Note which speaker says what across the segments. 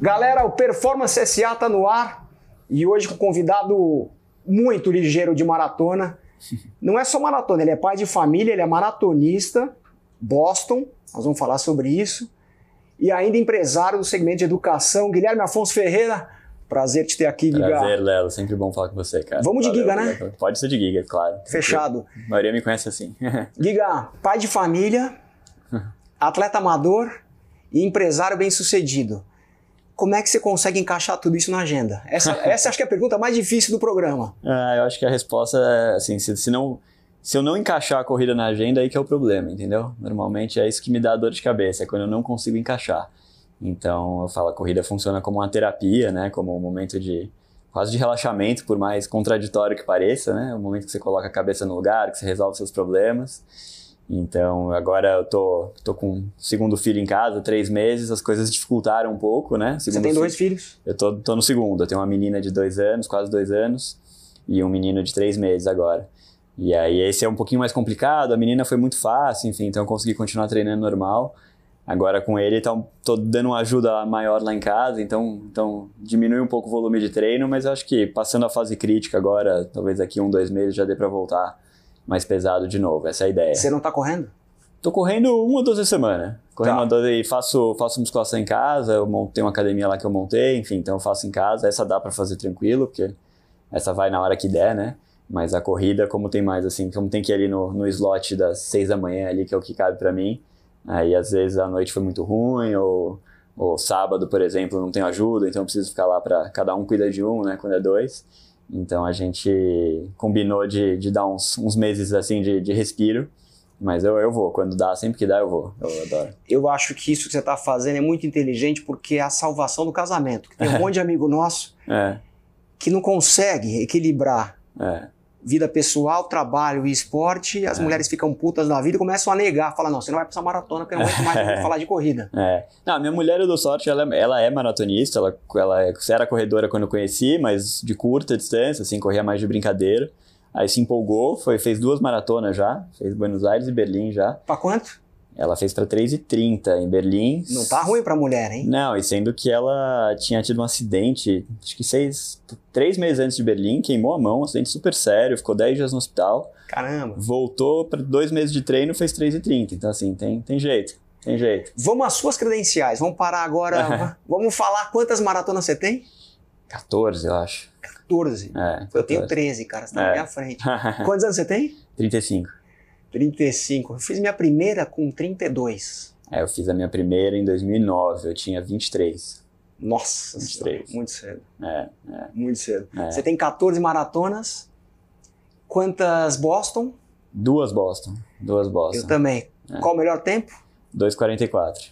Speaker 1: Galera, o Performance SA tá no ar e hoje com um convidado muito ligeiro de maratona. Não é só maratona, ele é pai de família, ele é maratonista, Boston, nós vamos falar sobre isso. E ainda empresário do segmento de educação, Guilherme Afonso Ferreira. Prazer te ter aqui, Giga.
Speaker 2: Prazer, Lelo. Sempre bom falar com você, cara.
Speaker 1: Vamos de
Speaker 2: Valeu,
Speaker 1: Giga, né?
Speaker 2: Pode ser de Giga, claro.
Speaker 1: Fechado.
Speaker 2: A maioria me conhece assim.
Speaker 1: Giga, pai de família, atleta amador e empresário bem-sucedido. Como é que você consegue encaixar tudo isso na agenda? Essa, essa acho que é a pergunta mais difícil do programa.
Speaker 2: Ah, eu acho que a resposta é assim, se, se não se eu não encaixar a corrida na agenda, aí que é o problema, entendeu? Normalmente é isso que me dá dor de cabeça, é quando eu não consigo encaixar. Então, eu falo, a corrida funciona como uma terapia, né? Como um momento de quase de relaxamento, por mais contraditório que pareça, né? O momento que você coloca a cabeça no lugar, que você resolve seus problemas. Então, agora eu tô, tô com o segundo filho em casa, três meses, as coisas dificultaram um pouco, né?
Speaker 1: Você
Speaker 2: Segundo
Speaker 1: tem
Speaker 2: filho-
Speaker 1: dois filhos.
Speaker 2: Eu tô, tô no segundo, eu tenho uma menina de dois anos, quase dois anos, e um menino de três meses agora. E aí esse é um pouquinho mais complicado, a menina foi muito fácil, enfim, então eu consegui continuar treinando normal. Agora com ele, então, tô dando uma ajuda maior lá em casa, então, então diminui um pouco o volume de treino, mas eu acho que passando a fase crítica agora, talvez daqui um, dois meses já dê pra voltar mais pesado de novo, essa é a ideia.
Speaker 1: Você não tá correndo?
Speaker 2: Tô correndo uma ou duas vezes a semana. Correndo
Speaker 1: Tá.
Speaker 2: uma duas e faço, faço musculação em casa, eu montei uma academia lá que eu montei, enfim, então eu faço em casa. Essa dá pra fazer tranquilo, porque essa vai na hora que der, né? Mas a corrida, como tem mais assim, como tem que ir ali no, no slot das seis da manhã ali, que é o que cabe pra mim, aí às vezes a noite foi muito ruim, ou, ou sábado, por exemplo, não tenho ajuda, então eu preciso ficar lá pra cada um cuida de um, né? Quando é dois. Então a gente combinou de, de dar uns, uns meses assim de, de respiro. Mas eu, eu vou, quando dá, sempre que dá, eu vou. Eu adoro.
Speaker 1: Eu acho que isso que você tá fazendo é muito inteligente porque é a salvação do casamento. Tem um monte de amigo nosso
Speaker 2: É,
Speaker 1: que não consegue equilibrar
Speaker 2: é.
Speaker 1: Vida pessoal, trabalho e esporte, as
Speaker 2: É.
Speaker 1: mulheres ficam putas da vida e começam a negar. Falam, não, você não vai pra essa maratona porque eu não aguento mais ouvir falar de corrida.
Speaker 2: É. Não, a minha mulher, eu dou sorte, ela, é- ela é maratonista, ela, ela é- era corredora quando eu conheci, mas de curta distância, assim, corria mais de brincadeira. Aí se empolgou, foi, fez duas maratonas já, fez Buenos Aires e Berlim já.
Speaker 1: Pra quanto?
Speaker 2: Ela fez pra 3,30 em Berlim.
Speaker 1: Não tá ruim pra mulher, hein?
Speaker 2: Não, e sendo que ela tinha tido um acidente, acho que seis, três meses antes de Berlim, queimou a mão, um acidente super sério, ficou 10 dias no hospital,
Speaker 1: Caramba.
Speaker 2: voltou para dois meses de treino, fez 3,30. Então, assim, tem, tem jeito, tem jeito.
Speaker 1: Vamos às suas credenciais. Vamos parar agora. vamos falar quantas maratonas você tem?
Speaker 2: 14, eu acho.
Speaker 1: 14.
Speaker 2: É,
Speaker 1: Eu tenho
Speaker 2: 14.
Speaker 1: 13, cara. Você tá na
Speaker 2: É.
Speaker 1: minha frente. Quantos anos você tem?
Speaker 2: 35.
Speaker 1: 35. Eu fiz minha primeira com 32.
Speaker 2: É, eu fiz a minha primeira em 2009, eu tinha 23.
Speaker 1: Nossa,
Speaker 2: 23.
Speaker 1: senhora, muito cedo.
Speaker 2: É, é.
Speaker 1: Muito cedo.
Speaker 2: É.
Speaker 1: Você tem 14 maratonas. Quantas Boston?
Speaker 2: Duas Boston, duas
Speaker 1: Eu
Speaker 2: Boston.
Speaker 1: também.
Speaker 2: É.
Speaker 1: Qual o melhor tempo?
Speaker 2: 2,44.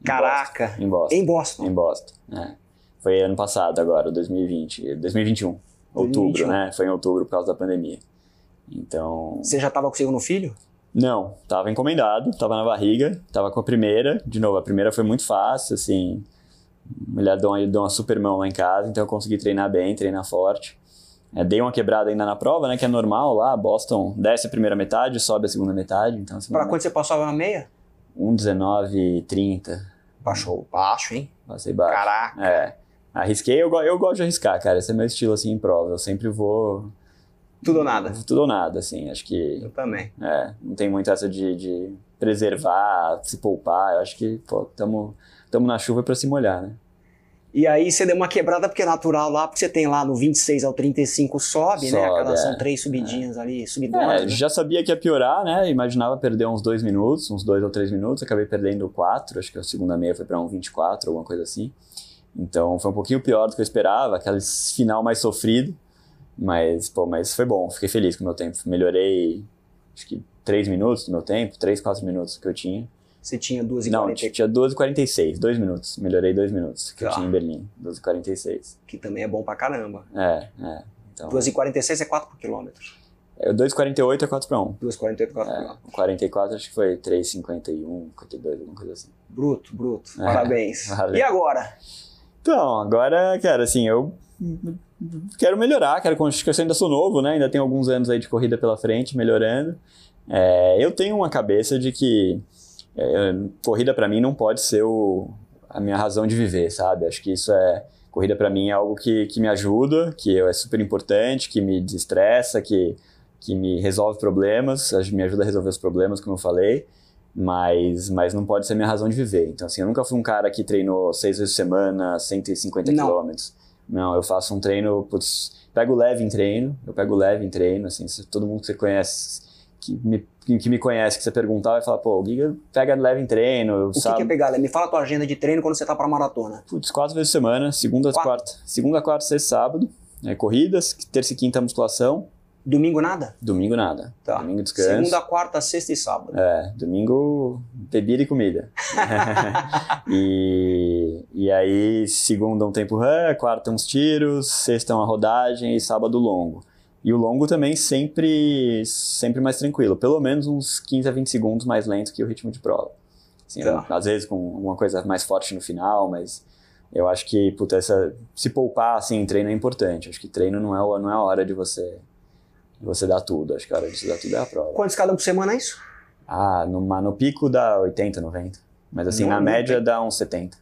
Speaker 2: Em
Speaker 1: Caraca.
Speaker 2: Em Boston.
Speaker 1: Em Boston.
Speaker 2: Em Boston, é. Foi ano passado agora, 2020, 2021. Outubro,
Speaker 1: 2021.
Speaker 2: né? Foi em outubro por causa da pandemia. Então,
Speaker 1: Você já tava com o segundo filho?
Speaker 2: não, tava encomendado, tava na barriga, tava com a primeira. De novo, a primeira foi muito fácil, assim. Mulher deu uma, deu uma super mão lá em casa, então eu consegui treinar bem, treinar forte. É, dei uma quebrada ainda na prova, né? Que é normal lá. Boston desce a primeira metade, sobe a segunda metade. Então, segunda
Speaker 1: Pra quando você passou a meia?
Speaker 2: 1,19,30.
Speaker 1: Baixou. Baixo, hein?
Speaker 2: Passei baixo.
Speaker 1: Caraca.
Speaker 2: É. Arrisquei, eu, eu gosto de arriscar, cara. Esse é meu estilo, assim, em prova. Eu sempre vou.
Speaker 1: Tudo ou nada.
Speaker 2: Tudo ou nada, assim. Acho que.
Speaker 1: Eu também.
Speaker 2: É, não tem muito essa de, de preservar, se poupar. Eu acho que, pô, tamo, tamo na chuva pra se molhar, né?
Speaker 1: E aí você deu uma quebrada porque é natural lá, porque você tem lá no 26 ao 35 sobe, né?
Speaker 2: Sobe,
Speaker 1: Aquelas
Speaker 2: é.
Speaker 1: são três subidinhas ali, subidonas.
Speaker 2: É,
Speaker 1: né?
Speaker 2: já sabia que ia piorar, né? Imaginava perder uns dois minutos, uns dois ou três minutos. Acabei perdendo quatro, acho que a segunda meia foi pra um 24, alguma coisa assim. Então foi um pouquinho pior do que eu esperava, aquele final mais sofrido. Mas, pô, mas foi bom, fiquei feliz com o meu tempo. Melhorei, acho que três minutos do meu tempo, três, quatro minutos que eu tinha.
Speaker 1: Você tinha duas e
Speaker 2: Não,
Speaker 1: 40,
Speaker 2: tinha 12h46, dois minutos. Melhorei dois minutos que eu
Speaker 1: Tá.
Speaker 2: tinha em Berlim, 12h46.
Speaker 1: que também é bom pra caramba.
Speaker 2: É, é. Então,
Speaker 1: 2 e 46 é 4 por quilômetro.
Speaker 2: é, 2h48 é 4 para 1.
Speaker 1: 2 e 48 é 4 por
Speaker 2: É,
Speaker 1: quilômetro.
Speaker 2: o 44 acho que foi 3,51, 52, alguma coisa assim.
Speaker 1: Bruto, bruto.
Speaker 2: É,
Speaker 1: Parabéns.
Speaker 2: valeu.
Speaker 1: E agora?
Speaker 2: Então, agora, cara, assim, eu quero melhorar, quero que eu ainda sou novo, né? Ainda tenho alguns anos aí de corrida pela frente, melhorando. É, eu tenho uma cabeça de que é, corrida para mim não pode ser o, a minha razão de viver, sabe? Acho que isso é corrida para mim é algo que, que me ajuda, que é super importante, que me desestressa, que que me resolve problemas, me ajuda a resolver os problemas, como eu falei, mas, mas não pode ser minha razão de viver. Então, assim, eu nunca fui um cara que treinou seis vezes por semana, 150 não. quilômetros. Não, eu faço um treino, putz, pego leve em treino, eu pego leve em treino, assim, todo mundo que você conhece, que me, que me conhece, que você perguntar, vai falar, pô, o Giga pega leve em treino,
Speaker 1: O
Speaker 2: sabe?
Speaker 1: que, que é pegar? Me fala a tua agenda de treino quando você tá pra maratona.
Speaker 2: Putz, quatro vezes por semana, segunda, quarta, segunda, quarta, sexta, sábado, é, corridas, terça e quinta musculação,
Speaker 1: Domingo nada?
Speaker 2: Domingo nada.
Speaker 1: Tá.
Speaker 2: Domingo descanso.
Speaker 1: Segunda, quarta, sexta e sábado.
Speaker 2: É, domingo bebida e comida. e, e aí, segunda um tempo run, quarta uns tiros, sexta uma rodagem e sábado longo. E o longo também sempre, sempre mais tranquilo, pelo menos uns 15 a 20 segundos mais lento que o ritmo de prova. Assim, tá. Às vezes com alguma coisa mais forte no final, mas eu acho que puta, essa, se poupar assim, treino é importante. Acho que treino não é, não é a hora de você você dá tudo. Acho que a hora de você dar tudo é a prova.
Speaker 1: Quantos cada um por semana é isso?
Speaker 2: Ah, no, no pico dá 80, 90. Mas assim, não, na média tem. dá uns 70.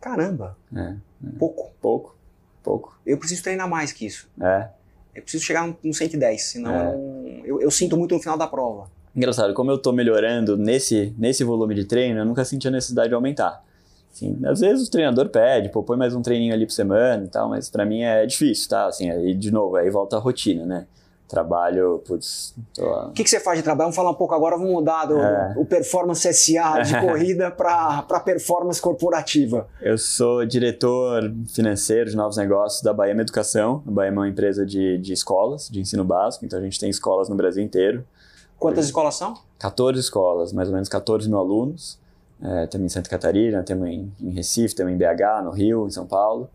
Speaker 1: Caramba.
Speaker 2: É, é,
Speaker 1: Pouco.
Speaker 2: Pouco. Pouco.
Speaker 1: Eu preciso treinar mais que isso.
Speaker 2: É.
Speaker 1: Eu preciso chegar no 110, senão é. eu, eu, sinto muito no final da prova.
Speaker 2: Engraçado, como eu tô melhorando nesse, nesse volume de treino, eu nunca senti a necessidade de aumentar. Assim, às vezes o treinador pede, pô, põe mais um treininho ali por semana e tal, mas para mim é difícil, tá? Assim, aí de novo, aí volta a rotina, né? Trabalho, putz.
Speaker 1: O que, que você faz de trabalho? Vamos falar um pouco agora, vamos mudar do é. o performance SA de corrida para performance corporativa.
Speaker 2: Eu sou diretor financeiro de novos negócios da Bahia Educação. A Bahia é uma empresa de, de escolas, de ensino básico, então a gente tem escolas no Brasil inteiro.
Speaker 1: Quantas escolas são?
Speaker 2: 14 escolas, mais ou menos 14 mil alunos. É, temos em Santa Catarina, temos em, em Recife, temos em BH, no Rio, em São Paulo.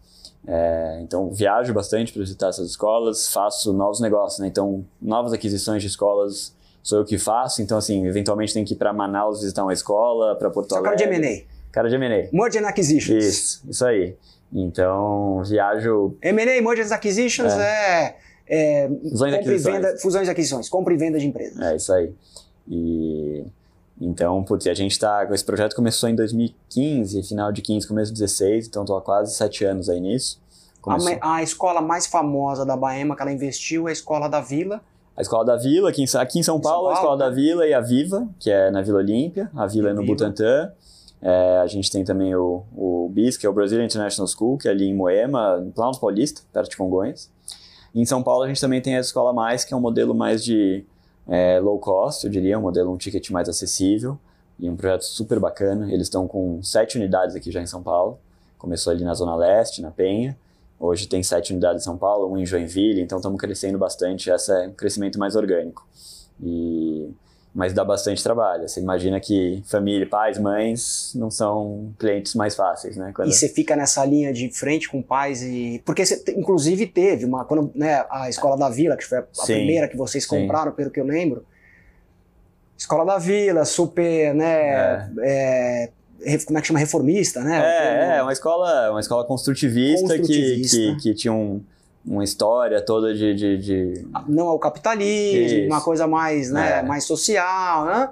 Speaker 2: É, então, viajo bastante para visitar essas escolas, faço novos negócios, né? Então, novas aquisições de escolas sou eu que faço. Então, assim, eventualmente tem que ir para Manaus visitar uma escola, para Porto Alegre.
Speaker 1: Cara de M&A.
Speaker 2: Cara de M&A.
Speaker 1: Merger and Acquisitions.
Speaker 2: Isso, isso aí. Então, viajo...
Speaker 1: M&A, Merger and Acquisitions é... é, é
Speaker 2: fusões, e
Speaker 1: venda, fusões e aquisições. Compra e venda de empresas.
Speaker 2: É, isso aí. E... Então, putz, a gente tá. Esse projeto começou em 2015, final de 15, começo de 16, então estou há quase sete anos aí nisso.
Speaker 1: A, a, escola mais famosa da Baema que ela investiu é a Escola da Vila.
Speaker 2: A Escola da Vila, aqui em, aqui em São, Paulo, São Paulo, a Escola da Vila e a Viva, que é na Vila Olímpia. A Vila é no Viva. Butantã. É, a gente tem também o, o BIS, que é o Brazilian International School, que é ali em Moema, no Planalto Paulista, perto de Congonhas. E em São Paulo a gente também tem a Escola Mais, que é um modelo mais de é, low cost, eu diria, um modelo, um ticket mais acessível e um projeto super bacana. Eles estão com sete unidades aqui já em São Paulo. Começou ali na Zona Leste, na Penha. Hoje tem sete unidades em São Paulo, um em Joinville, então estamos crescendo bastante. Esse é um crescimento mais orgânico. E mas dá bastante trabalho. Você imagina que família, pais, mães não são clientes mais fáceis, né?
Speaker 1: Quando... E você fica nessa linha de frente com pais e porque você inclusive teve uma quando né, a escola da Vila que foi a, sim, primeira que vocês compraram, sim. pelo que eu lembro. Escola da Vila, super, né? É. É, como é que chama reformista, né?
Speaker 2: É, é uma escola, uma escola construtivista, construtivista. Que, que, que tinha um uma história toda de, de, de...
Speaker 1: não ao capitalismo, Isso. uma coisa mais, né, é. mais social, né?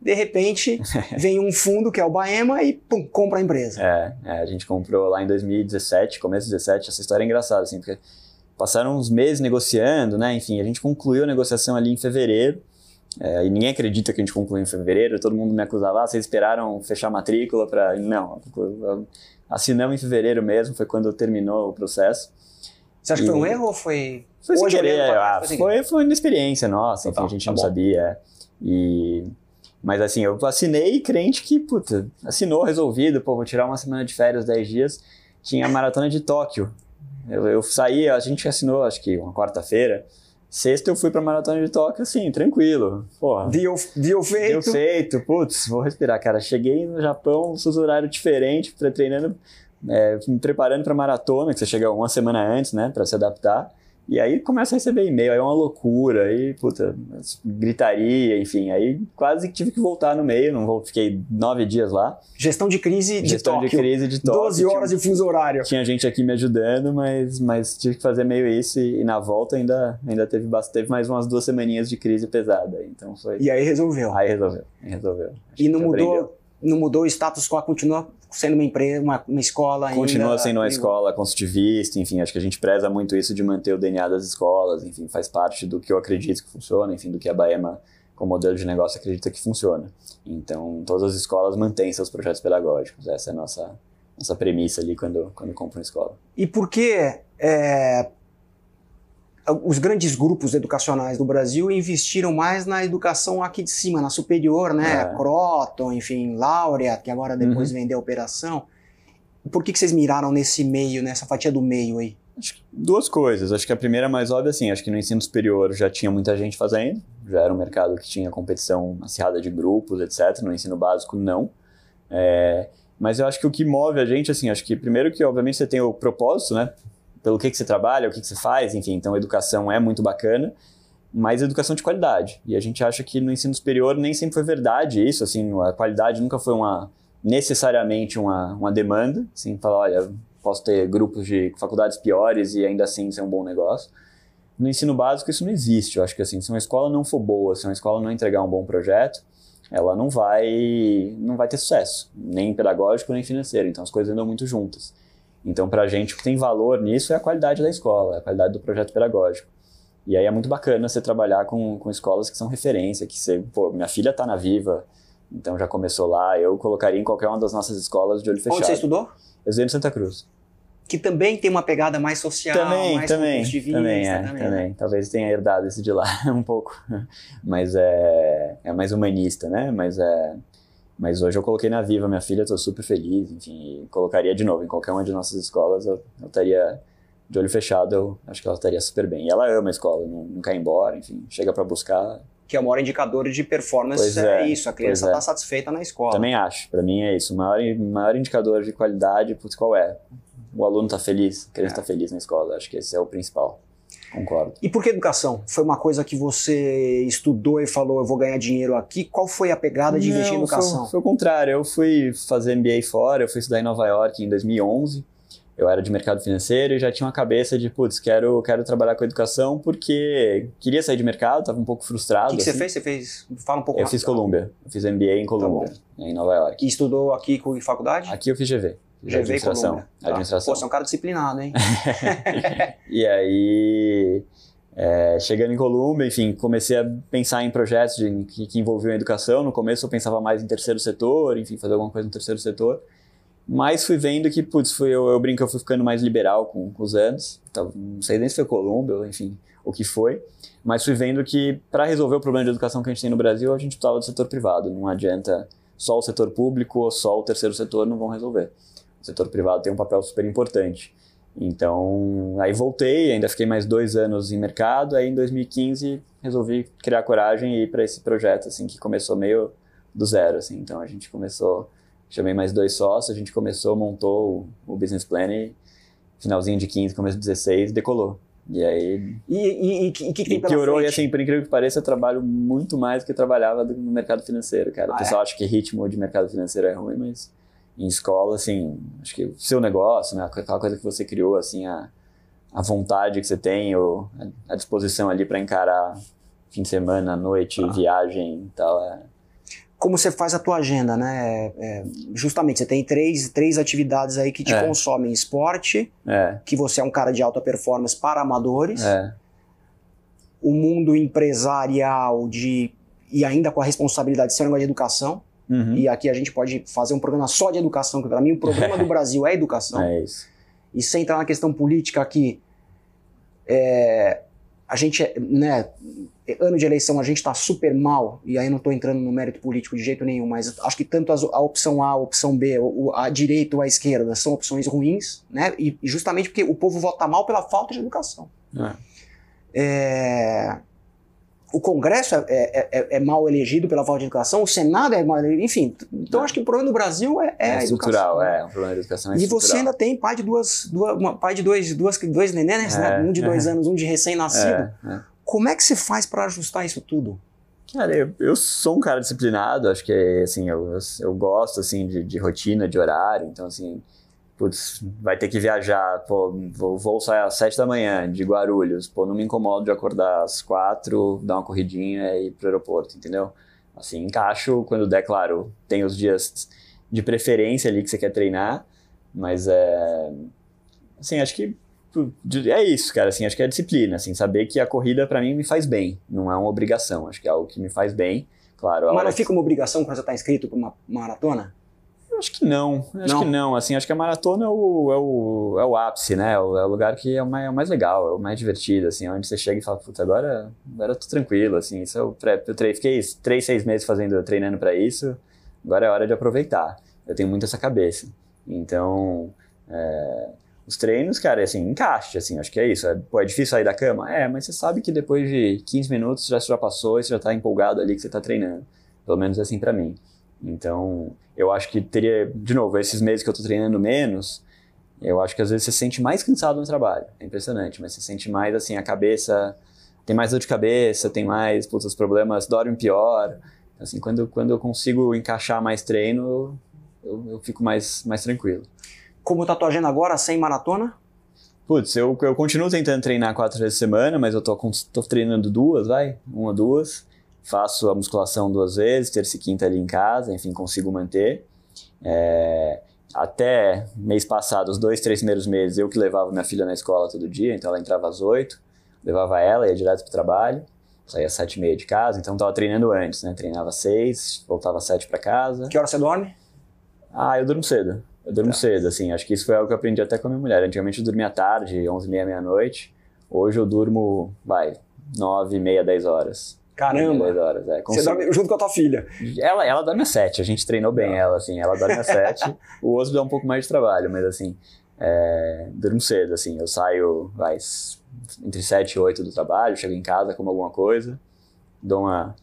Speaker 1: De repente vem um fundo que é o Baema e pum, compra a empresa.
Speaker 2: É, é, a gente comprou lá em 2017, começo de 2017, essa história é engraçada assim, porque passaram uns meses negociando, né? Enfim, a gente concluiu a negociação ali em fevereiro. É, e ninguém acredita que a gente concluiu em fevereiro, todo mundo me acusava, ah, vocês esperaram fechar a matrícula para. Não, assinamos em fevereiro mesmo, foi quando terminou o processo.
Speaker 1: Você acha e... que foi um erro ou foi.
Speaker 2: Foi sem querer, ah, foi, foi, foi uma experiência nossa, enfim, a gente tá não bom. sabia. E. Mas assim, eu assinei crente que, puta, assinou, resolvido, pô, vou tirar uma semana de férias, 10 dias. Tinha a maratona de Tóquio. Eu, eu saí, a gente assinou, acho que uma quarta-feira. Sexta eu fui pra maratona de Tóquio, assim, tranquilo. Porra.
Speaker 1: Deu, deu feito.
Speaker 2: Deu feito. Putz, vou respirar, cara. Cheguei no Japão, fuso horário diferente, treinando é, me preparando para maratona, que você chega uma semana antes, né, para se adaptar. E aí começa a receber e-mail, aí é uma loucura, aí, puta, gritaria, enfim, aí quase que tive que voltar no meio, não vou, fiquei nove dias lá.
Speaker 1: Gestão de crise de
Speaker 2: Gestão
Speaker 1: Tóquio.
Speaker 2: de crise de Tóquio.
Speaker 1: 12 horas tinha, de fuso horário.
Speaker 2: Tinha gente aqui me ajudando, mas, mas tive que fazer meio isso e, e na volta ainda, ainda teve, teve mais umas duas semaninhas de crise pesada, então foi...
Speaker 1: E aí resolveu.
Speaker 2: Aí resolveu, resolveu.
Speaker 1: Acho e não mudou, não mudou o status quo, continua sendo uma empresa, uma, uma escola ainda.
Speaker 2: Continua sendo uma escola construtivista, enfim, acho que a gente preza muito isso de manter o DNA das escolas, enfim, faz parte do que eu acredito que funciona, enfim, do que a Baema, como modelo de negócio, acredita que funciona. Então, todas as escolas mantêm seus projetos pedagógicos, essa é a nossa, nossa premissa ali quando, quando compram uma escola.
Speaker 1: E por que é, os grandes grupos educacionais do Brasil investiram mais na educação aqui de cima, na superior, né? É. Croton, enfim, Laureate, que agora depois uhum. vendeu a operação. Por que, que vocês miraram nesse meio, nessa fatia do meio aí?
Speaker 2: Acho que duas coisas. Acho que a primeira mais óbvia, assim, acho que no ensino superior já tinha muita gente fazendo, já era um mercado que tinha competição acirrada de grupos, etc. No ensino básico, não. É, mas eu acho que o que move a gente, assim, acho que primeiro que, obviamente, você tem o propósito, né? Pelo que, que você trabalha, o que, que você faz, enfim. Então, educação é muito bacana, mas educação de qualidade. E a gente acha que no ensino superior nem sempre foi verdade isso, assim, a qualidade nunca foi uma necessariamente uma, uma demanda, assim, falar, olha, posso ter grupos de faculdades piores e ainda assim ser um bom negócio. No ensino básico isso não existe. Eu acho que assim, se uma escola não for boa, se uma escola não entregar um bom projeto, ela não vai não vai ter sucesso, nem pedagógico nem financeiro. Então as coisas andam muito juntas. Então, para a gente, o que tem valor nisso é a qualidade da escola, a qualidade do projeto pedagógico. E aí é muito bacana você trabalhar com, com escolas que são referência, que você, pô, minha filha está na Viva, então já começou lá, eu colocaria em qualquer uma das nossas escolas de olho fechado.
Speaker 1: Onde você estudou?
Speaker 2: Eu estudei no Santa Cruz.
Speaker 1: Que também tem uma pegada mais social,
Speaker 2: também,
Speaker 1: mais
Speaker 2: também, também, é, também, também. Talvez tenha herdado esse de lá um pouco, mas é, é mais humanista, né? Mas é mas hoje eu coloquei na Viva minha filha, estou super feliz, enfim, colocaria de novo em qualquer uma de nossas escolas, eu, eu estaria de olho fechado, eu acho que ela estaria super bem. E ela ama a escola, não, não quer ir embora, enfim, chega para buscar.
Speaker 1: Que é o maior indicador de performance, é, é, isso, a criança está é. satisfeita na escola.
Speaker 2: Também acho, para mim é isso. O maior, maior indicador de qualidade, putz, qual é? O aluno está feliz, a criança está é. feliz na escola, acho que esse é o principal. Concordo.
Speaker 1: E por que educação? Foi uma coisa que você estudou e falou, eu vou ganhar dinheiro aqui? Qual foi a pegada de Não, investir em educação?
Speaker 2: Foi, foi o contrário. Eu fui fazer MBA fora, eu fui estudar em Nova York em 2011. Eu era de mercado financeiro e já tinha uma cabeça de, putz, quero, quero trabalhar com educação porque queria sair de mercado, estava um pouco frustrado.
Speaker 1: O que, que
Speaker 2: assim.
Speaker 1: você fez? Você fez? Fala um pouco
Speaker 2: Eu fiz Colômbia. Eu fiz MBA em Colômbia, tá em Nova York.
Speaker 1: E estudou aqui com faculdade?
Speaker 2: Aqui eu fiz GV.
Speaker 1: GV administração. Tá.
Speaker 2: administração.
Speaker 1: Pô, você é um cara disciplinado, hein?
Speaker 2: e aí é, chegando em Colômbia, enfim, comecei a pensar em projetos de, que, que, envolviam a educação. No começo eu pensava mais em terceiro setor, enfim, fazer alguma coisa no terceiro setor. Mas fui vendo que, putz, fui, eu, eu brinco, eu fui ficando mais liberal com, com os anos. Então, não sei nem se foi Colômbia, enfim, o que foi. Mas fui vendo que para resolver o problema de educação que a gente tem no Brasil, a gente precisava do setor privado. Não adianta só o setor público ou só o terceiro setor não vão resolver. O setor privado tem um papel super importante. Então, aí voltei, ainda fiquei mais dois anos em mercado, aí em 2015 resolvi criar coragem e ir para esse projeto, assim, que começou meio do zero, assim. Então, a gente começou, chamei mais dois sócios, a gente começou, montou o, o business plan e finalzinho de 15, começo de 16, decolou. E aí...
Speaker 1: E, e, e, que, que tem
Speaker 2: e piorou, frente? e assim, por incrível que pareça, eu trabalho muito mais do que eu trabalhava no mercado financeiro, cara. Ah, o pessoal é? acha que ritmo de mercado financeiro é ruim, mas em escola, assim, acho que o seu negócio, né, aquela coisa que você criou, assim, a, a vontade que você tem, ou a, disposição ali para encarar fim de semana, noite, ah. viagem e tal, é...
Speaker 1: Como você faz a tua agenda, né? É, é justamente, você tem três, três atividades aí que te é. consomem. Esporte,
Speaker 2: é.
Speaker 1: que você é um cara de alta performance para amadores.
Speaker 2: É.
Speaker 1: O mundo empresarial de e ainda com a responsabilidade de ser um negócio de educação. Uhum. E aqui a gente pode fazer um programa só de educação, que para mim o problema do Brasil é educação.
Speaker 2: É isso.
Speaker 1: E sem entrar na questão política aqui, é, a gente, né, ano de eleição a gente está super mal, e aí não estou entrando no mérito político de jeito nenhum, mas acho que tanto a opção A, a opção B, a direita ou a esquerda são opções ruins, né, e justamente porque o povo vota mal pela falta de educação.
Speaker 2: É.
Speaker 1: É, o Congresso é, é, é, é, mal elegido pela falta de educação, o Senado é mal elegido, enfim. Então acho que o problema do Brasil é, é,
Speaker 2: é estrutural, é, o problema da educação é
Speaker 1: E você ainda tem pai de duas, duas uma, pai de dois, duas, dois nenéns, né? um de dois anos, um de recém-nascido. Como é que se faz para ajustar isso tudo?
Speaker 2: Cara, eu, eu, sou um cara disciplinado, acho que assim, eu, eu gosto assim de, de rotina, de horário, então assim, putz, vai ter que viajar, pô, vou, vou sair às sete da manhã de Guarulhos, pô, não me incomodo de acordar às quatro, dar uma corridinha e ir pro aeroporto, entendeu? Assim, encaixo quando der, claro, tem os dias de preferência ali que você quer treinar, mas é. Assim, acho que é isso, cara, assim, acho que é disciplina, assim, saber que a corrida para mim me faz bem, não é uma obrigação, acho que é algo que me faz bem, claro.
Speaker 1: Mas não fica uma obrigação quando você está inscrito para uma maratona?
Speaker 2: Acho que não, acho não. que não, assim, acho que a maratona é o, é o, é o ápice, né, é o, é o lugar que é o, mais, é o mais legal, é o mais divertido, assim, onde você chega e fala, puta, agora, agora eu tô tranquilo, assim, isso é eu, eu trei, fiquei três, seis meses fazendo, treinando para isso, agora é hora de aproveitar, eu tenho muito essa cabeça, então, é, os treinos, cara, assim, encaixe, assim, acho que é isso. É, pô, é difícil sair da cama? É, mas você sabe que depois de 15 minutos já, já passou e você já tá empolgado ali que você tá treinando. Pelo menos é assim para mim. Então, eu acho que teria, de novo, esses meses que eu tô treinando menos, eu acho que às vezes você se sente mais cansado no trabalho. É impressionante, mas você sente mais, assim, a cabeça, tem mais dor de cabeça, tem mais, putz, os problemas dormem pior. Assim, quando, quando eu consigo encaixar mais treino, eu, eu fico mais, mais tranquilo.
Speaker 1: Como tá tua agenda agora, sem maratona?
Speaker 2: Putz, eu, eu continuo tentando treinar quatro vezes por semana, mas eu tô, tô treinando duas, vai, uma, duas. Faço a musculação duas vezes, terça e quinta ali em casa, enfim, consigo manter. É, até mês passado, os dois, três primeiros meses, eu que levava minha filha na escola todo dia, então ela entrava às oito, levava ela, ia direto pro trabalho, saía às sete e meia de casa, então tava treinando antes, né? Treinava às seis, voltava às sete para casa.
Speaker 1: Que hora você dorme?
Speaker 2: Ah, eu durmo cedo. Eu durmo tá. cedo, assim. Acho que isso foi algo que eu aprendi até com a minha mulher. Antigamente eu dormia tarde, 11 e meia, meia-noite. Hoje eu durmo, vai, 9 e meia, 10 horas.
Speaker 1: Caramba!
Speaker 2: 10 horas, é.
Speaker 1: Você dorme junto com a tua filha?
Speaker 2: Ela, ela dorme às 7, a gente treinou bem ela, assim. Ela dorme às 7. o osso dá um pouco mais de trabalho, mas assim, é, durmo cedo, assim. Eu saio, vai, entre 7 e 8 do trabalho, chego em casa, como alguma coisa, dou uma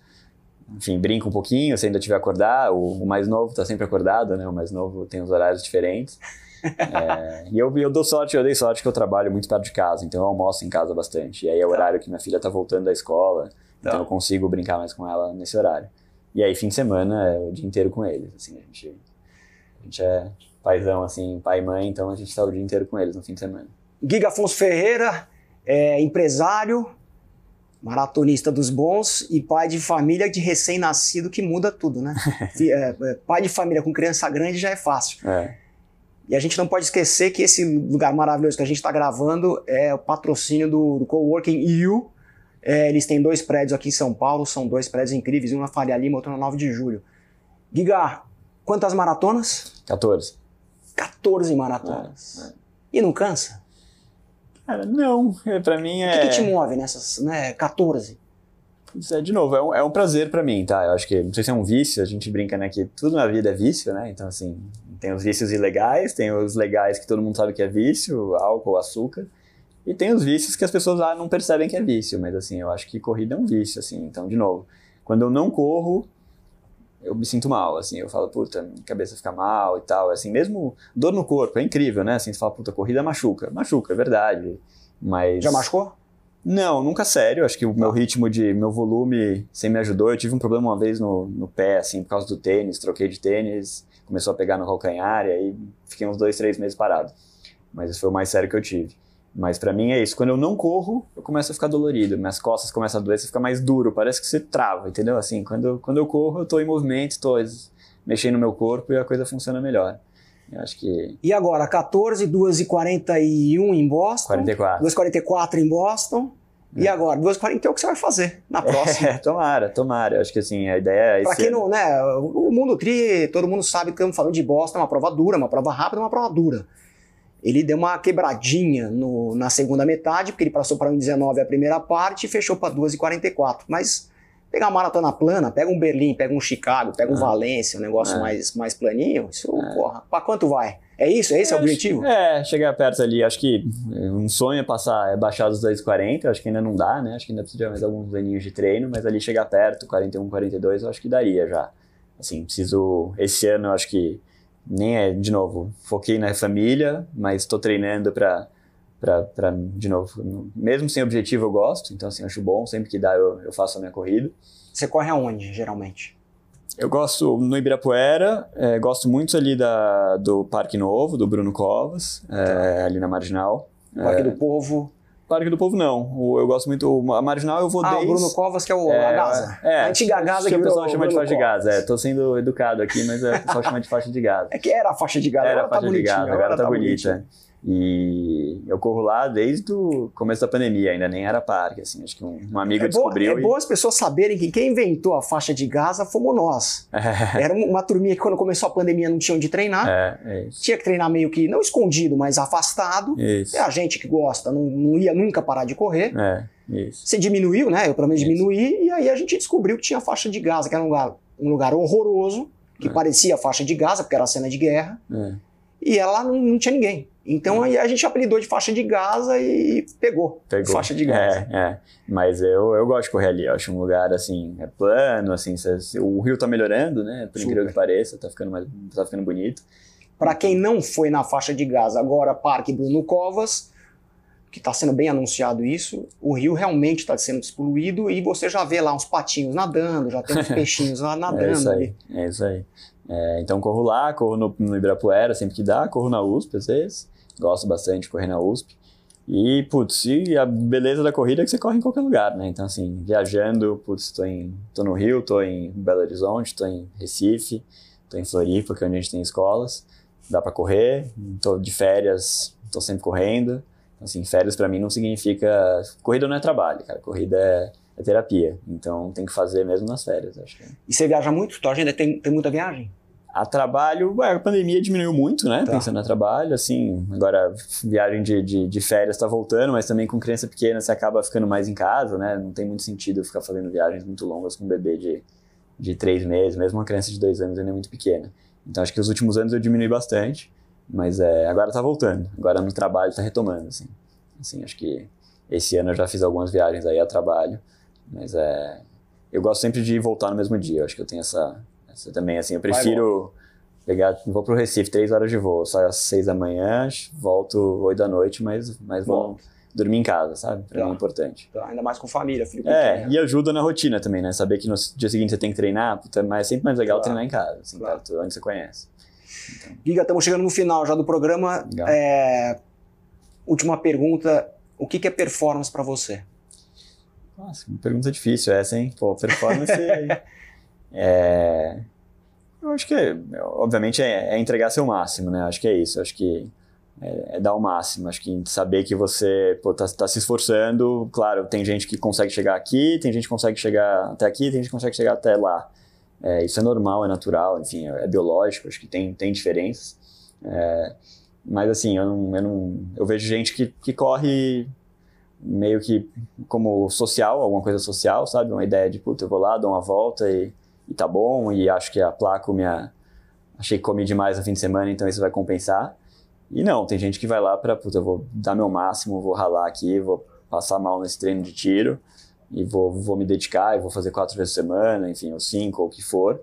Speaker 2: enfim, brinca um pouquinho se ainda estiver acordar. O, o, mais novo está sempre acordado, né? O mais novo tem os horários diferentes. é, e eu, eu dou sorte, eu dei sorte que eu trabalho muito perto de casa, então eu almoço em casa bastante. E aí é o tá. horário que minha filha está voltando da escola, tá. então eu consigo brincar mais com ela nesse horário. E aí, fim de semana, é o dia inteiro com eles. Assim, a gente, a gente é paizão, assim, pai e mãe, então a gente está o dia inteiro com eles no fim de semana.
Speaker 1: Giga Afonso Ferreira, é empresário, maratonista dos bons e pai de família de recém-nascido que muda tudo, né? É, é, pai de família com criança grande já é fácil. É. E a gente não pode esquecer que esse lugar maravilhoso que a gente está gravando é o patrocínio do, do Coworking EU. É, eles têm dois prédios aqui em São Paulo, são dois prédios incríveis, um na Faria Lima, outro na 9 de julho. Giga, quantas maratonas?
Speaker 2: 14.
Speaker 1: 14 maratonas. É, é. E não cansa?
Speaker 2: Cara, não. É, pra mim é.
Speaker 1: O que, que te move nessas, né? 14?
Speaker 2: É, de novo, é um, é um prazer para mim, tá? Eu acho que, não sei se é um vício, a gente brinca, né, que tudo na vida é vício, né? Então, assim, tem os vícios ilegais, tem os legais que todo mundo sabe que é vício, álcool, açúcar, e tem os vícios que as pessoas lá não percebem que é vício, mas, assim, eu acho que corrida é um vício, assim. Então, de novo, quando eu não corro, eu me sinto mal, assim, eu falo, puta, minha cabeça fica mal e tal, assim, mesmo dor no corpo, é incrível, né, assim, você fala, puta, corrida machuca, machuca, é verdade, mas...
Speaker 1: Já machucou?
Speaker 2: Não, nunca sério, acho que o meu ritmo de, meu volume sempre me ajudou, eu tive um problema uma vez no, no pé, assim, por causa do tênis, troquei de tênis, começou a pegar no calcanhar e aí fiquei uns dois, três meses parado, mas esse foi o mais sério que eu tive. Mas para mim é isso. Quando eu não corro, eu começo a ficar dolorido. Minhas costas começam a doer, você fica mais duro. Parece que você trava, entendeu? Assim, quando, quando eu corro, eu tô em movimento, tô mexendo no meu corpo e a coisa funciona melhor. Eu acho que...
Speaker 1: E agora, 14, 2 e 41 em Boston.
Speaker 2: 44.
Speaker 1: 2 44 em Boston. É. E agora, 2h40 é o que você vai fazer na próxima.
Speaker 2: É, tomara, tomara. Eu acho que assim, a ideia é.
Speaker 1: Pra quem não, né? O mundo tri, todo mundo sabe que estamos falando de Boston, é uma prova dura, uma prova rápida, uma prova dura. Ele deu uma quebradinha no, na segunda metade, porque ele passou para 1,19 a primeira parte e fechou para 2,44. Mas pegar uma maratona plana, pega um Berlim, pega um Chicago, pega um é. Valência, um negócio é. mais, mais planinho, isso, é. porra, pra quanto vai? É isso? É esse é, o objetivo?
Speaker 2: É, chegar perto ali. Acho que um sonho é passar, é baixar dos 2,40. Acho que ainda não dá, né? Acho que ainda precisa de mais alguns aninhos de treino, mas ali chegar perto, 41, 42, eu acho que daria já. Assim, preciso. Esse ano, acho que nem é, de novo, foquei na família, mas estou treinando para para de novo, mesmo sem objetivo eu gosto, então assim, acho bom, sempre que dá eu, eu faço a minha corrida.
Speaker 1: Você corre aonde, geralmente?
Speaker 2: Eu gosto no Ibirapuera, é, gosto muito ali da, do Parque Novo, do Bruno Covas, é, ali na Marginal.
Speaker 1: Parque é, do Povo.
Speaker 2: Parque do Povo não. O- Eu gosto muito. A Marginal eu vou
Speaker 1: Ah, o
Speaker 2: desde.
Speaker 1: Bruno Covas, que é o, a Gaza.
Speaker 2: É,
Speaker 1: a antiga Gaza
Speaker 2: que o
Speaker 1: virou
Speaker 2: pessoal chama de faixa de. Gaza. É, tô sendo educado aqui, mas é, o pessoal chama de faixa de Gaza.
Speaker 1: É que era a faixa de Gaza,
Speaker 2: Era a
Speaker 1: agora tá
Speaker 2: faixa de
Speaker 1: bonitinho.
Speaker 2: Gaza, agora tá
Speaker 1: bonitinho.
Speaker 2: bonita. E eu corro lá desde o começo da pandemia, ainda nem era parque, assim. Acho que um, um amigo
Speaker 1: É bom,
Speaker 2: descobriu.
Speaker 1: é
Speaker 2: e-
Speaker 1: bom as pessoas saberem que quem inventou a faixa de Gaza fomos nós. Era um- uma turminha que quando começou a pandemia não tinha onde treinar.
Speaker 2: É, é isso.
Speaker 1: Tinha que treinar meio que, não escondido, mas afastado.
Speaker 2: Isso.
Speaker 1: É a gente que gosta, não, não ia nunca parar de correr.
Speaker 2: É, isso.
Speaker 1: Você diminuiu, né? Eu pelo menos diminuí, e aí a gente descobriu que tinha a faixa de Gaza, que era um lugar, um lugar horroroso, que
Speaker 2: É.
Speaker 1: parecia a faixa de Gaza, porque era cena de guerra,
Speaker 2: É.
Speaker 1: e ela não, não tinha ninguém. Então aí a gente apelidou de faixa de Gaza e pegou.
Speaker 2: Pegou.
Speaker 1: Faixa de Gaza.
Speaker 2: É, é. Mas eu, eu gosto de correr ali. Eu acho um lugar, assim, é plano, assim, o rio tá melhorando, né? Por incrível que pareça, tá ficando, mais, tá ficando bonito.
Speaker 1: Para quem não foi na faixa de Gaza, agora Parque Bruno Covas, que está sendo bem anunciado isso, o rio realmente está sendo despoluído e você já vê lá uns patinhos nadando, já tem uns peixinhos lá nadando
Speaker 2: É isso
Speaker 1: ali.
Speaker 2: aí, é isso aí. É, então corro lá, corro no, no Ibirapuera sempre que dá, corro na USP às vezes, gosto bastante de correr na USP. E, putz, e a beleza da corrida é que você corre em qualquer lugar, né? Então, assim, viajando, putz, tô, em, tô no Rio, tô em Belo Horizonte, tô em Recife, tô em Floripa, que é onde a gente tem escolas, dá pra correr, tô de férias, tô sempre correndo. Então, assim, férias pra mim não significa... Corrida não é trabalho, cara, corrida é, é terapia. Então, tem que fazer mesmo nas férias, acho que é.
Speaker 1: E você viaja muito? Tua agenda tem, tem muita viagem?
Speaker 2: A trabalho, a pandemia diminuiu muito, né?
Speaker 1: Tá.
Speaker 2: Pensando no trabalho, assim, agora viagem de, de, de férias tá voltando, mas também com criança pequena você acaba ficando mais em casa, né? Não tem muito sentido ficar fazendo viagens muito longas com um bebê de, de três meses, mesmo uma criança de dois anos ainda é muito pequena. Então acho que os últimos anos eu diminui bastante, mas é, agora tá voltando, agora no trabalho tá retomando, assim. Assim, acho que esse ano eu já fiz algumas viagens aí a trabalho, mas é, eu gosto sempre de voltar no mesmo dia, eu acho que eu tenho essa, essa também, assim, eu prefiro pegar, vou pro Recife, três horas de voo, saio às seis da manhã, volto oito da noite, mas, mas vou dormir em casa, sabe? Pra
Speaker 1: Tá.
Speaker 2: mim é importante.
Speaker 1: Tá, Ainda mais com família, filho
Speaker 2: É, e ajuda na rotina também, né? Saber que no dia seguinte você tem que treinar, puta, mas é sempre mais legal
Speaker 1: Claro.
Speaker 2: treinar em casa, assim,
Speaker 1: Claro.
Speaker 2: perto onde você conhece.
Speaker 1: Giga, estamos chegando no final já do programa. É, Última pergunta, o que que é performance para você?
Speaker 2: Nossa, uma pergunta difícil essa, hein? Pô, performance. é. Eu acho que, obviamente, é, é entregar seu máximo, né? Acho que é isso. Acho que é, é dar o máximo. Acho que saber que você pô, tá, se esforçando. Claro, tem gente que consegue chegar aqui, tem gente que consegue chegar até aqui, tem gente que consegue chegar até lá. É, isso é normal, é natural, enfim, é, é biológico. Acho que tem, tem diferenças. É, mas, assim, eu, não, eu, não, eu vejo gente que, que corre meio que como social, alguma coisa social, sabe? Uma ideia de, puta, eu vou lá, dou uma volta e, e tá bom, e acho que a placa minha... Achei que comi demais no fim de semana, então isso vai compensar. E não, tem gente que vai lá pra, puta, eu vou dar meu máximo, vou ralar aqui, vou passar mal nesse treino de tiro, e vou, vou me dedicar, e vou fazer quatro vezes por semana, enfim, ou cinco, ou o que for,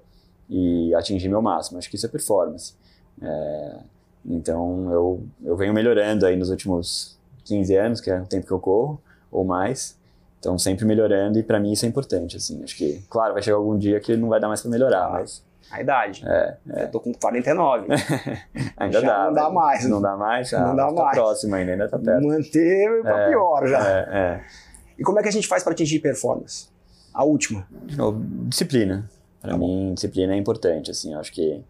Speaker 2: e atingir meu máximo. Acho que isso é performance. É, então, eu, eu venho melhorando aí nos últimos 15 anos, que é o tempo que eu corro, ou mais. Então, sempre melhorando, e pra mim isso é importante, assim. Acho que, claro, vai chegar algum dia que não vai dar mais pra melhorar, mas
Speaker 1: A idade.
Speaker 2: é,
Speaker 1: Eu tô com 49.
Speaker 2: ainda
Speaker 1: Já
Speaker 2: dá.
Speaker 1: não dá
Speaker 2: né?
Speaker 1: mais.
Speaker 2: Não dá mais? Ah,
Speaker 1: Não dá
Speaker 2: tá
Speaker 1: mais.
Speaker 2: próximo ainda, ainda tá perto.
Speaker 1: Manter pra
Speaker 2: É,
Speaker 1: pior já.
Speaker 2: É, é.
Speaker 1: E como é que a gente faz para atingir performance? A última.
Speaker 2: De novo, disciplina. Pra
Speaker 1: Tá bom.
Speaker 2: mim, disciplina é importante, assim, eu acho que...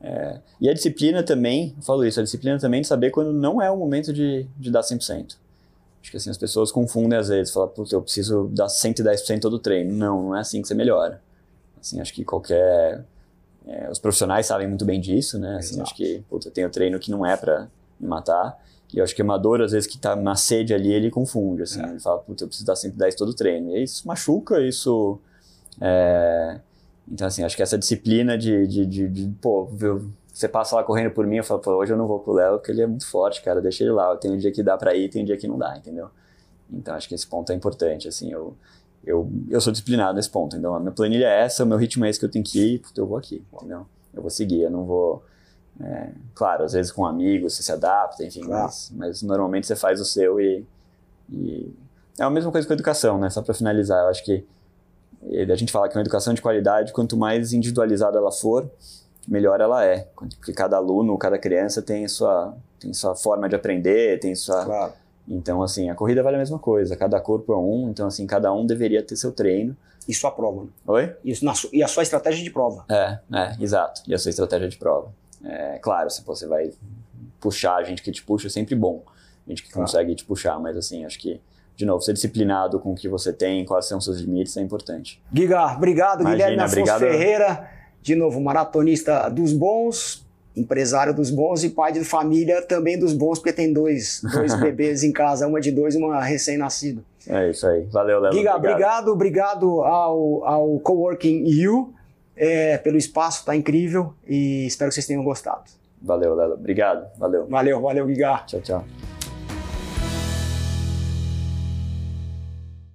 Speaker 2: é, E a disciplina também, eu falo isso, a disciplina também de saber quando não é o momento de, de dar 100%. Acho que assim, as pessoas confundem às vezes, falam, puta, eu preciso dar 110% todo treino. Não, não é assim que você melhora. Assim, acho que qualquer... é, os profissionais sabem muito bem disso, né? Assim,
Speaker 1: Exato.
Speaker 2: acho que, puta, eu tenho treino que não é pra me matar. E eu acho que o amador, às vezes, que tá na sede ali, ele confunde, assim.
Speaker 1: É.
Speaker 2: Ele fala, puta, eu preciso dar 110 todo treino. E isso machuca, isso... é, Então, assim, acho que essa disciplina de, de, de, de, pô, viu, você passa lá correndo por mim, eu falo, pô, hoje eu não vou com o Léo, porque ele é muito forte, cara, deixa ele lá. Tem um dia que dá pra ir, tem um dia que não dá, entendeu? Então, acho que esse ponto é importante, assim, eu, eu, eu sou disciplinado nesse ponto. Então, a minha planilha é essa, o meu ritmo é esse que eu tenho que ir, puta, eu vou aqui, entendeu? Eu vou seguir, eu não vou... é, claro, às vezes com amigos você se adapta, enfim,
Speaker 1: Claro.
Speaker 2: mas, mas normalmente você faz o seu e, e... É a mesma coisa com a educação, né? Só pra finalizar, eu acho que a gente fala que uma educação de qualidade, quanto mais individualizada ela for, melhor ela é. Porque cada aluno, cada criança tem sua, tem sua forma de aprender, tem sua,
Speaker 1: Claro.
Speaker 2: Então, assim, a corrida vale a mesma coisa, cada corpo é um, então, assim, cada um deveria ter seu treino.
Speaker 1: E sua prova. Né?
Speaker 2: Oi?
Speaker 1: Isso na, e a sua estratégia de prova.
Speaker 2: É, é, exato. E a sua estratégia de prova. É, claro, se você vai puxar, a gente que te puxa é sempre bom. A gente que claro. consegue te puxar, mas assim, acho que de novo, ser disciplinado com o que você tem, quais são os seus limites, é importante.
Speaker 1: Giga, obrigado, Imagina, Guilherme Afonso obrigado. Ferreira, de novo, maratonista dos bons, empresário dos bons e pai de família também dos bons, porque tem dois, dois bebês em casa, uma de dois e uma recém-nascida.
Speaker 2: É isso aí. Valeu, Léo.
Speaker 1: Giga, obrigado, obrigado ao, ao Coworking You é, pelo espaço, tá incrível e espero que vocês tenham gostado.
Speaker 2: Valeu, Léo. Obrigado. Valeu.
Speaker 1: Valeu, valeu, Giga.
Speaker 2: Tchau, tchau.